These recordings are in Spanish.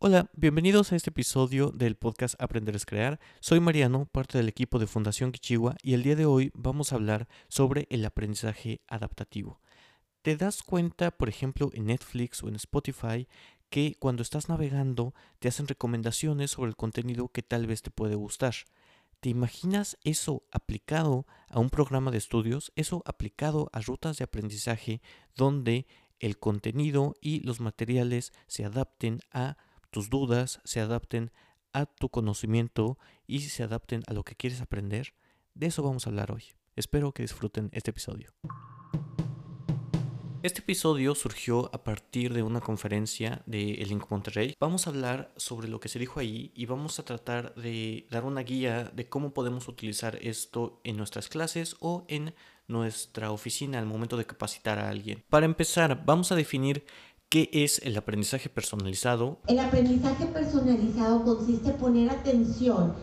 Hola, bienvenidos a este episodio del podcast Aprender es Crear. Soy Mariano, parte del equipo de Fundación Kichiwa y el día de hoy vamos a hablar sobre el aprendizaje adaptativo. ¿Te das cuenta, por ejemplo, en Netflix o en Spotify, que cuando estás navegando te hacen recomendaciones sobre el contenido que tal vez te puede gustar? ¿Te imaginas eso aplicado a un programa de estudios? Eso aplicado a rutas de aprendizaje donde el contenido y los materiales se adapten a tus dudas se adapten a tu conocimiento y se adapten a lo que quieres aprender, de eso vamos a hablar hoy. Espero que disfruten este episodio. Este episodio surgió a partir de una conferencia de El Link Monterrey. Vamos a hablar sobre lo que se dijo ahí y vamos a tratar de dar una guía de cómo podemos utilizar esto en nuestras clases o en nuestra oficina al momento de capacitar a alguien. Para empezar, vamos a definir ¿Qué es el aprendizaje personalizado? El aprendizaje personalizado consiste en poner atención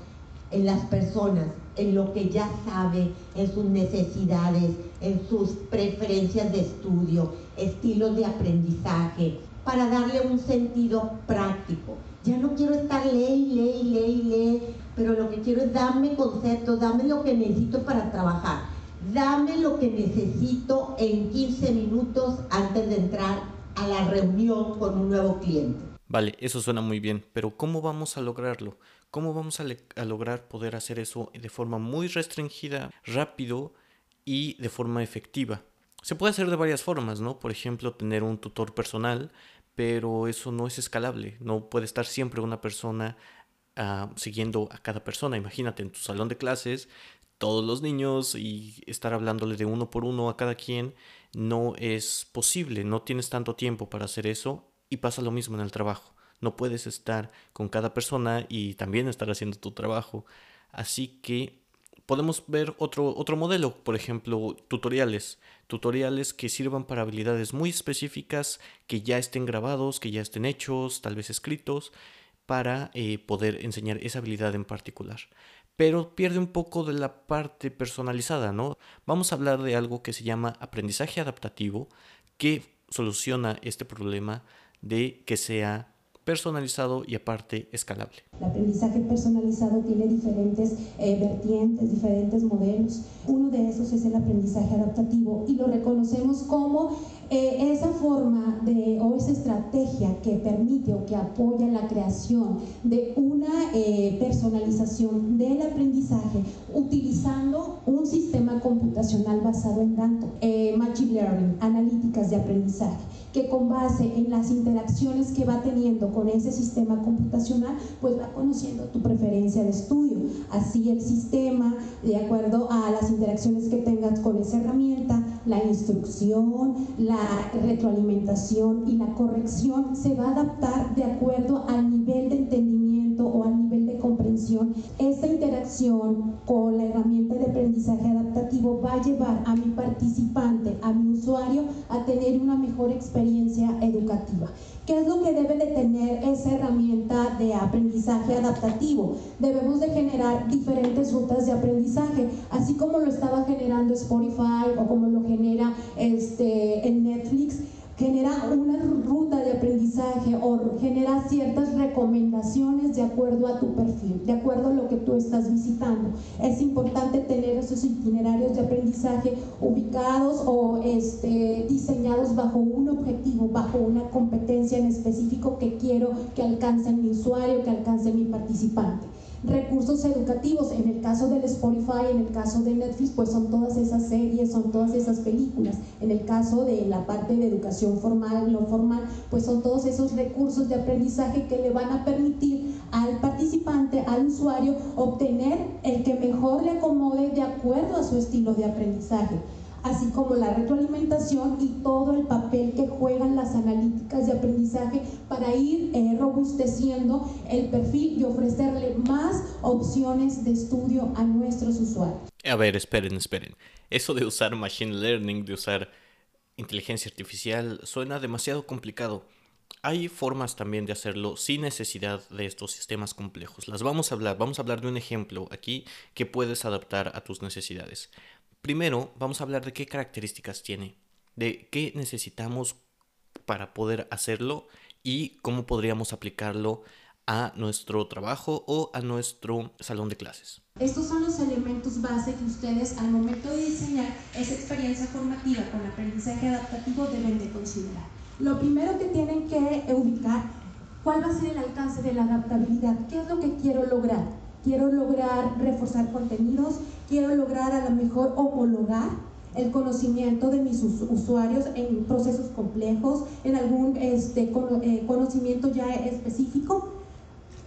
en las personas, en lo que ya sabe, en sus necesidades, en sus preferencias de estudio, estilos de aprendizaje, para darle un sentido práctico. Ya no quiero estar ley, ley, ley, ley, pero lo que quiero es darme conceptos, dame lo que necesito para trabajar, dame lo que necesito en 15 minutos antes de entrar a la reunión con un nuevo cliente. Vale, eso suena muy bien, pero ¿cómo vamos a lograrlo? ¿Cómo vamos a, lograr poder hacer eso de forma muy restringida, rápido y de forma efectiva? Se puede hacer de varias formas, ¿no? Por ejemplo, tener un tutor personal, pero eso no es escalable. No puede estar siempre una persona uh, siguiendo a cada persona. Imagínate en tu salón de clases todos los niños y estar hablándole de uno por uno a cada quien no es posible, no tienes tanto tiempo para hacer eso y pasa lo mismo en el trabajo. No puedes estar con cada persona y también estar haciendo tu trabajo. Así que podemos ver otro, otro modelo, por ejemplo, tutoriales. Tutoriales que sirvan para habilidades muy específicas, que ya estén grabados, que ya estén hechos, tal vez escritos, para eh, poder enseñar esa habilidad en particular pero pierde un poco de la parte personalizada, ¿no? Vamos a hablar de algo que se llama aprendizaje adaptativo, que soluciona este problema de que sea personalizado y aparte escalable. El aprendizaje personalizado tiene diferentes eh, vertientes, diferentes modelos. Uno de esos es el aprendizaje adaptativo y lo reconocemos como eh, esa forma de, o esa estrategia que permite o que apoya la creación de una eh, personalización del aprendizaje utilizando un sistema computacional basado en tanto machine learning, analíticas de aprendizaje que con base en las interacciones que va teniendo con ese sistema computacional, pues va conociendo tu preferencia de estudio. Así el sistema, de acuerdo a las interacciones que tengas con esa herramienta, la instrucción, la retroalimentación y la corrección se va a adaptar de acuerdo al nivel de entendimiento o al nivel de comprensión. Esta con la herramienta de aprendizaje adaptativo va a llevar a mi participante, a mi usuario, a tener una mejor experiencia educativa. ¿Qué es lo que debe de tener esa herramienta de aprendizaje adaptativo? Debemos de generar diferentes rutas de aprendizaje, así como lo estaba generando Spotify o como lo genera este, Netflix genera una ruta de aprendizaje o genera ciertas recomendaciones de acuerdo a tu perfil, de acuerdo a lo que tú estás visitando. Es importante tener esos itinerarios de aprendizaje ubicados o este, diseñados bajo un objetivo, bajo una competencia en específico que quiero que alcance mi usuario, que alcance mi participante recursos educativos. En el caso del Spotify, en el caso de Netflix, pues son todas esas series, son todas esas películas. En el caso de la parte de educación formal, no formal, pues son todos esos recursos de aprendizaje que le van a permitir al participante, al usuario, obtener el que mejor le acomode de acuerdo a su estilo de aprendizaje así como la retroalimentación y todo el papel que juegan las analíticas de aprendizaje para ir eh, robusteciendo el perfil y ofrecerle más opciones de estudio a nuestros usuarios. A ver, esperen, esperen. Eso de usar machine learning, de usar inteligencia artificial, suena demasiado complicado. Hay formas también de hacerlo sin necesidad de estos sistemas complejos. Las vamos a hablar, vamos a hablar de un ejemplo aquí que puedes adaptar a tus necesidades. Primero, vamos a hablar de qué características tiene, de qué necesitamos para poder hacerlo y cómo podríamos aplicarlo a nuestro trabajo o a nuestro salón de clases. Estos son los elementos base que ustedes al momento de diseñar esa experiencia formativa con aprendizaje adaptativo deben de considerar. Lo primero que tienen que ubicar, ¿cuál va a ser el alcance de la adaptabilidad? ¿Qué es lo que quiero lograr? Quiero lograr reforzar contenidos, quiero lograr a lo mejor homologar el conocimiento de mis usuarios en procesos complejos, en algún este, eh, conocimiento ya específico.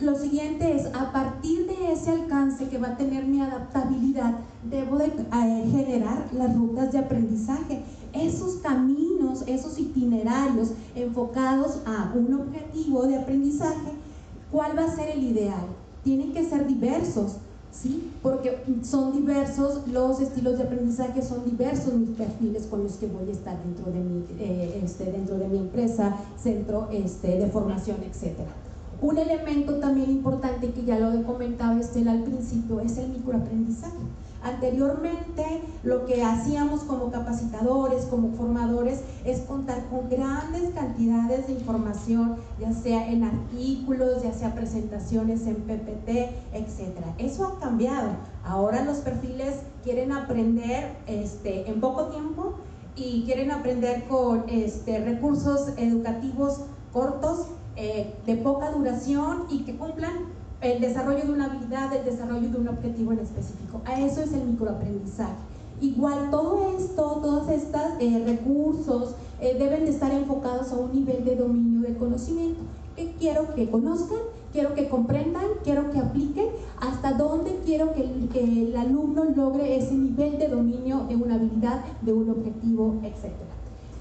Lo siguiente es, a partir de ese alcance que va a tener mi adaptabilidad, debo de eh, generar las rutas de aprendizaje, esos caminos, esos itinerarios enfocados a un objetivo de aprendizaje, ¿cuál va a ser el ideal? Tienen que ser diversos, ¿sí? Porque son diversos los estilos de aprendizaje, son diversos mis perfiles con los que voy a estar dentro de mi, eh, este, dentro de mi empresa, centro este, de formación, etcétera. Un elemento también importante que ya lo he comentado Estela al principio es el microaprendizaje. Anteriormente lo que hacíamos como capacitadores, como formadores, es contar con grandes cantidades de información, ya sea en artículos, ya sea presentaciones en PPT, etc. Eso ha cambiado. Ahora los perfiles quieren aprender este, en poco tiempo y quieren aprender con este, recursos educativos cortos eh, de poca duración y que cumplan el desarrollo de una habilidad, el desarrollo de un objetivo en específico. A eso es el microaprendizaje. Igual todo esto, todos estos eh, recursos eh, deben de estar enfocados a un nivel de dominio del conocimiento. Que quiero que conozcan, quiero que comprendan, quiero que apliquen, hasta dónde quiero que el alumno logre ese nivel de dominio de una habilidad, de un objetivo, etc.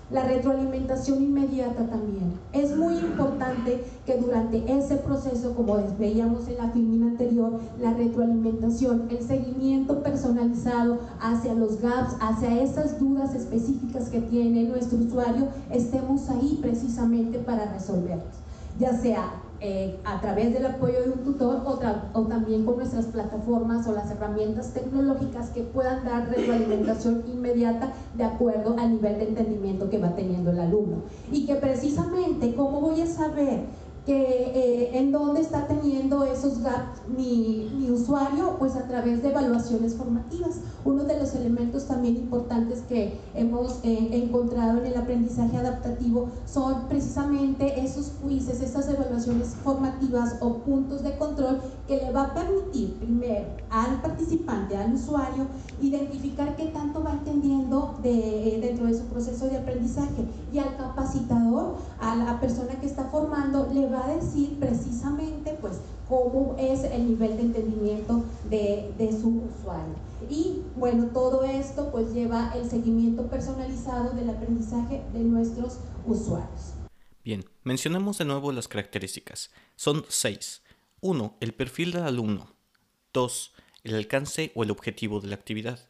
La retroalimentación inmediata también. Es muy importante que durante ese proceso, como veíamos en la filmina anterior, la retroalimentación, el seguimiento personalizado hacia los gaps, hacia esas dudas específicas que tiene nuestro usuario, estemos ahí precisamente para resolverlas. Ya sea eh, a través del apoyo de un tutor o, o, también con nuestras plataformas o las herramientas tecnológicas que puedan dar retroalimentación inmediata de acuerdo al nivel de entendimiento que va teniendo el alumno. Y que precisamente, ¿cómo voy a saber que eh, en dónde está teniendo esos gaps mi, mi, usuario, pues a través de evaluaciones formativas. Uno de los elementos también importantes que hemos eh, encontrado en el aprendizaje adaptativo son precisamente esos quizzes, esas evaluaciones formativas o puntos de control que le va a permitir primero al participante, al usuario, identificar qué tanto va entendiendo de, dentro de su proceso de aprendizaje y al capacitador, a la persona que está formando, le va a decir precisamente pues cómo es el nivel de entendimiento de, de, su usuario. Y bueno, todo esto pues lleva el seguimiento personalizado del aprendizaje de nuestros usuarios. Bien, mencionemos de nuevo las características. Son seis. 1. El perfil del alumno. 2. El alcance o el objetivo de la actividad.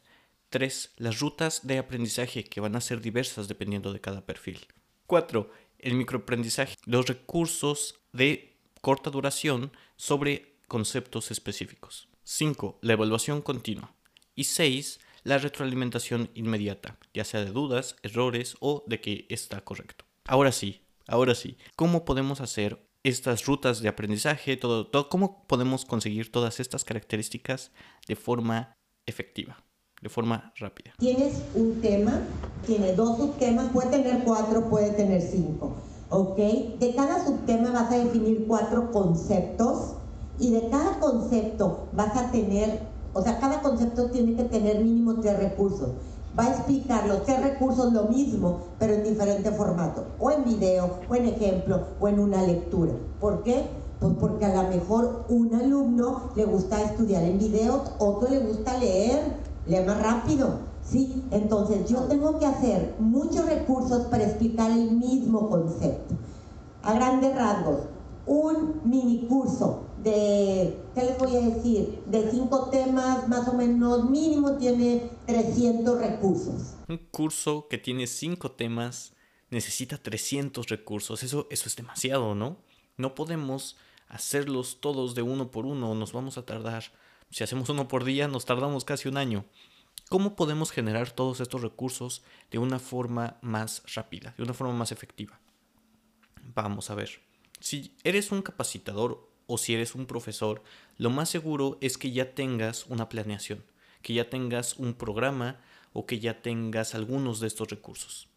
3. Las rutas de aprendizaje que van a ser diversas dependiendo de cada perfil. 4 el microaprendizaje, los recursos de corta duración sobre conceptos específicos. 5. La evaluación continua. Y 6. La retroalimentación inmediata, ya sea de dudas, errores o de que está correcto. Ahora sí, ahora sí, ¿cómo podemos hacer estas rutas de aprendizaje, todo, todo, cómo podemos conseguir todas estas características de forma efectiva? De forma rápida. Tienes un tema, tiene dos subtemas, puede tener cuatro, puede tener cinco, ¿ok? De cada subtema vas a definir cuatro conceptos y de cada concepto vas a tener, o sea, cada concepto tiene que tener mínimo tres recursos. Va a explicar los tres recursos lo mismo, pero en diferente formato, o en video, o en ejemplo, o en una lectura. ¿Por qué? Pues porque a lo mejor un alumno le gusta estudiar en video, otro le gusta leer, lee más rápido. Sí, entonces yo tengo que hacer muchos recursos para explicar el mismo concepto. A grandes rasgos, un mini curso de, ¿qué les voy a decir? De cinco temas, más o menos mínimo, tiene 300 recursos. Un curso que tiene cinco temas necesita 300 recursos. Eso, eso es demasiado, ¿no? No podemos hacerlos todos de uno por uno, nos vamos a tardar si hacemos uno por día, nos tardamos casi un año. ¿Cómo podemos generar todos estos recursos de una forma más rápida, de una forma más efectiva? Vamos a ver. Si eres un capacitador o si eres un profesor, lo más seguro es que ya tengas una planeación, que ya tengas un programa o que ya tengas algunos de estos recursos.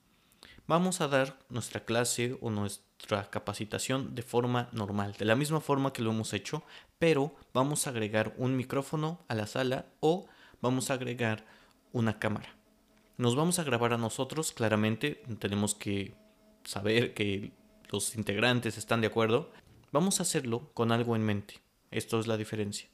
Vamos a dar nuestra clase o nuestra capacitación de forma normal, de la misma forma que lo hemos hecho, pero vamos a agregar un micrófono a la sala o vamos a agregar una cámara. Nos vamos a grabar a nosotros, claramente tenemos que saber que los integrantes están de acuerdo. Vamos a hacerlo con algo en mente. Esto es la diferencia.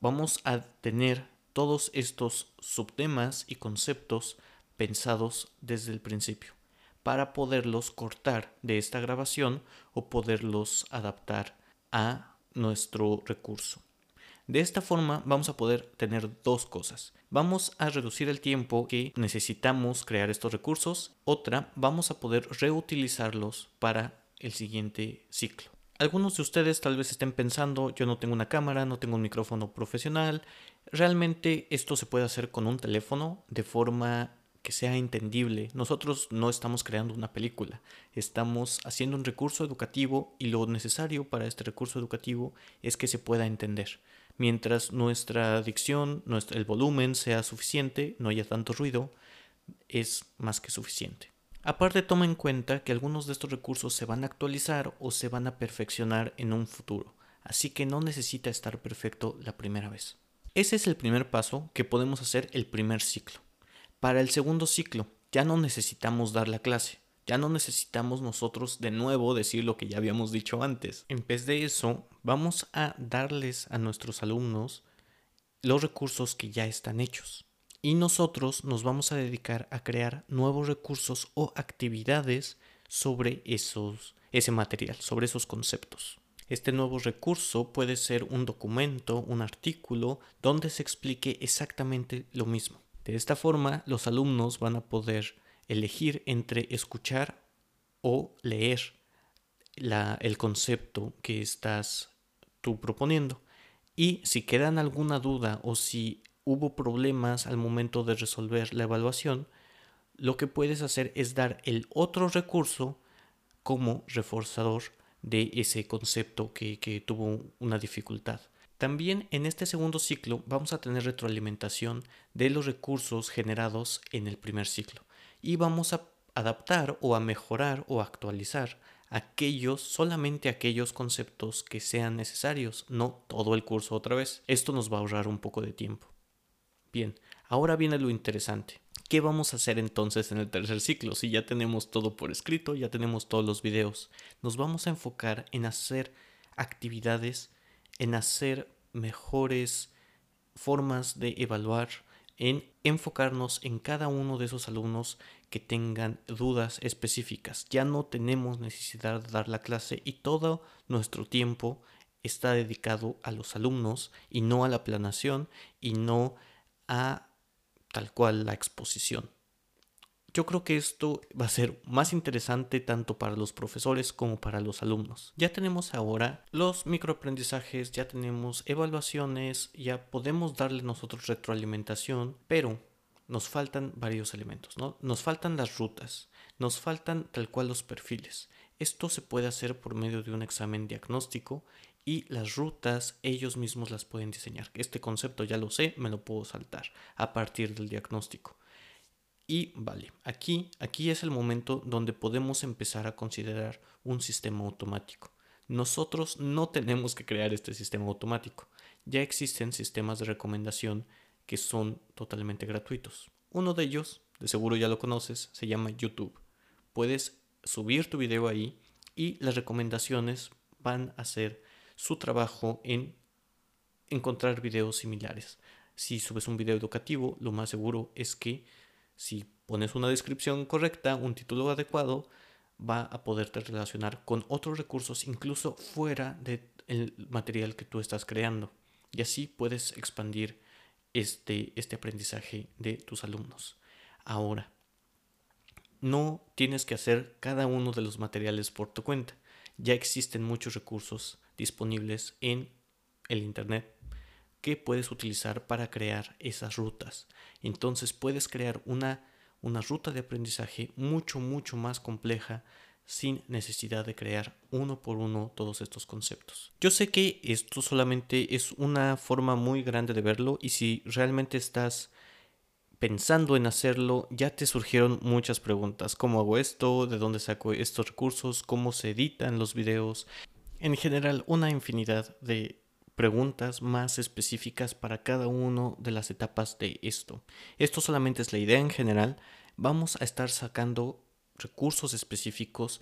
Vamos a tener todos estos subtemas y conceptos pensados desde el principio para poderlos cortar de esta grabación o poderlos adaptar a nuestro recurso. De esta forma vamos a poder tener dos cosas. Vamos a reducir el tiempo que necesitamos crear estos recursos. Otra, vamos a poder reutilizarlos para el siguiente ciclo. Algunos de ustedes tal vez estén pensando, yo no tengo una cámara, no tengo un micrófono profesional. Realmente esto se puede hacer con un teléfono de forma que sea entendible. Nosotros no estamos creando una película, estamos haciendo un recurso educativo y lo necesario para este recurso educativo es que se pueda entender. Mientras nuestra dicción, nuestro, el volumen sea suficiente, no haya tanto ruido, es más que suficiente. Aparte toma en cuenta que algunos de estos recursos se van a actualizar o se van a perfeccionar en un futuro, así que no necesita estar perfecto la primera vez. Ese es el primer paso que podemos hacer el primer ciclo. Para el segundo ciclo, ya no necesitamos dar la clase, ya no necesitamos nosotros de nuevo decir lo que ya habíamos dicho antes. En vez de eso, vamos a darles a nuestros alumnos los recursos que ya están hechos. Y nosotros nos vamos a dedicar a crear nuevos recursos o actividades sobre esos, ese material, sobre esos conceptos. Este nuevo recurso puede ser un documento, un artículo, donde se explique exactamente lo mismo. De esta forma, los alumnos van a poder elegir entre escuchar o leer el concepto que estás tú proponiendo. Y si quedan alguna duda o si hubo problemas al momento de resolver la evaluación, lo que puedes hacer es dar el otro recurso como reforzador de ese concepto que, tuvo una dificultad. También en este segundo ciclo vamos a tener retroalimentación de los recursos generados en el primer ciclo y vamos a adaptar o a mejorar o actualizar aquellos, solamente aquellos conceptos que sean necesarios, no todo el curso otra vez. Esto nos va a ahorrar un poco de tiempo. Bien, ahora viene lo interesante. ¿Qué vamos a hacer entonces en el tercer ciclo? Si ya tenemos todo por escrito, ya tenemos todos los videos, nos vamos a enfocar en hacer actividades en hacer mejores formas de evaluar, en enfocarnos en cada uno de esos alumnos que tengan dudas específicas. Ya no tenemos necesidad de dar la clase y todo nuestro tiempo está dedicado a los alumnos y no a la planación y no a tal cual la exposición. Yo creo que esto va a ser más interesante tanto para los profesores como para los alumnos. Ya tenemos ahora los microaprendizajes, ya tenemos evaluaciones, ya podemos darle nosotros retroalimentación, pero nos faltan varios elementos, ¿no? Nos faltan las rutas, nos faltan tal cual los perfiles. Esto se puede hacer por medio de un examen diagnóstico y las rutas ellos mismos las pueden diseñar. Este concepto ya lo sé, me lo puedo saltar a partir del diagnóstico. Y vale, aquí, aquí es el momento donde podemos empezar a considerar un sistema automático. Nosotros no tenemos que crear este sistema automático. Ya existen sistemas de recomendación que son totalmente gratuitos. Uno de ellos, de seguro ya lo conoces, se llama YouTube. Puedes subir tu video ahí y las recomendaciones van a hacer su trabajo en encontrar videos similares. Si subes un video educativo, lo más seguro es que si pones una descripción correcta, un título adecuado, va a poderte relacionar con otros recursos incluso fuera del material que tú estás creando. Y así puedes expandir este, este aprendizaje de tus alumnos. Ahora, no tienes que hacer cada uno de los materiales por tu cuenta. Ya existen muchos recursos disponibles en el Internet que puedes utilizar para crear esas rutas. Entonces puedes crear una, una ruta de aprendizaje mucho, mucho más compleja sin necesidad de crear uno por uno todos estos conceptos. Yo sé que esto solamente es una forma muy grande de verlo y si realmente estás pensando en hacerlo, ya te surgieron muchas preguntas. ¿Cómo hago esto? ¿De dónde saco estos recursos? ¿Cómo se editan los videos? En general, una infinidad de preguntas más específicas para cada una de las etapas de esto. Esto solamente es la idea en general. Vamos a estar sacando recursos específicos.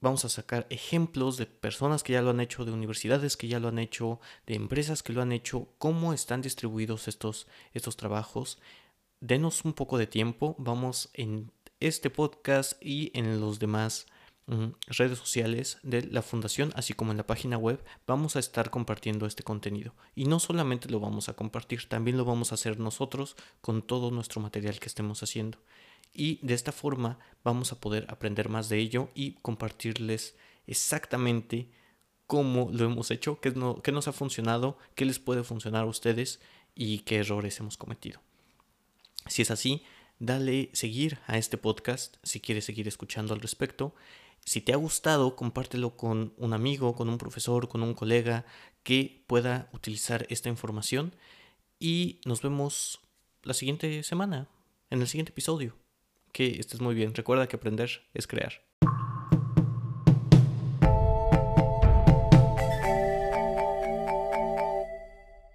Vamos a sacar ejemplos de personas que ya lo han hecho, de universidades que ya lo han hecho, de empresas que lo han hecho, cómo están distribuidos estos, estos trabajos denos un poco de tiempo, vamos en este podcast y en los demás redes sociales de la fundación, así como en la página web, vamos a estar compartiendo este contenido. Y no solamente lo vamos a compartir, también lo vamos a hacer nosotros con todo nuestro material que estemos haciendo. Y de esta forma vamos a poder aprender más de ello y compartirles exactamente cómo lo hemos hecho, qué, no, qué nos ha funcionado, qué les puede funcionar a ustedes y qué errores hemos cometido. Si es así, dale seguir a este podcast si quieres seguir escuchando al respecto. Si te ha gustado, compártelo con un amigo, con un profesor, con un colega que pueda utilizar esta información. Y nos vemos la siguiente semana, en el siguiente episodio. Que estés muy bien. Recuerda que aprender es crear.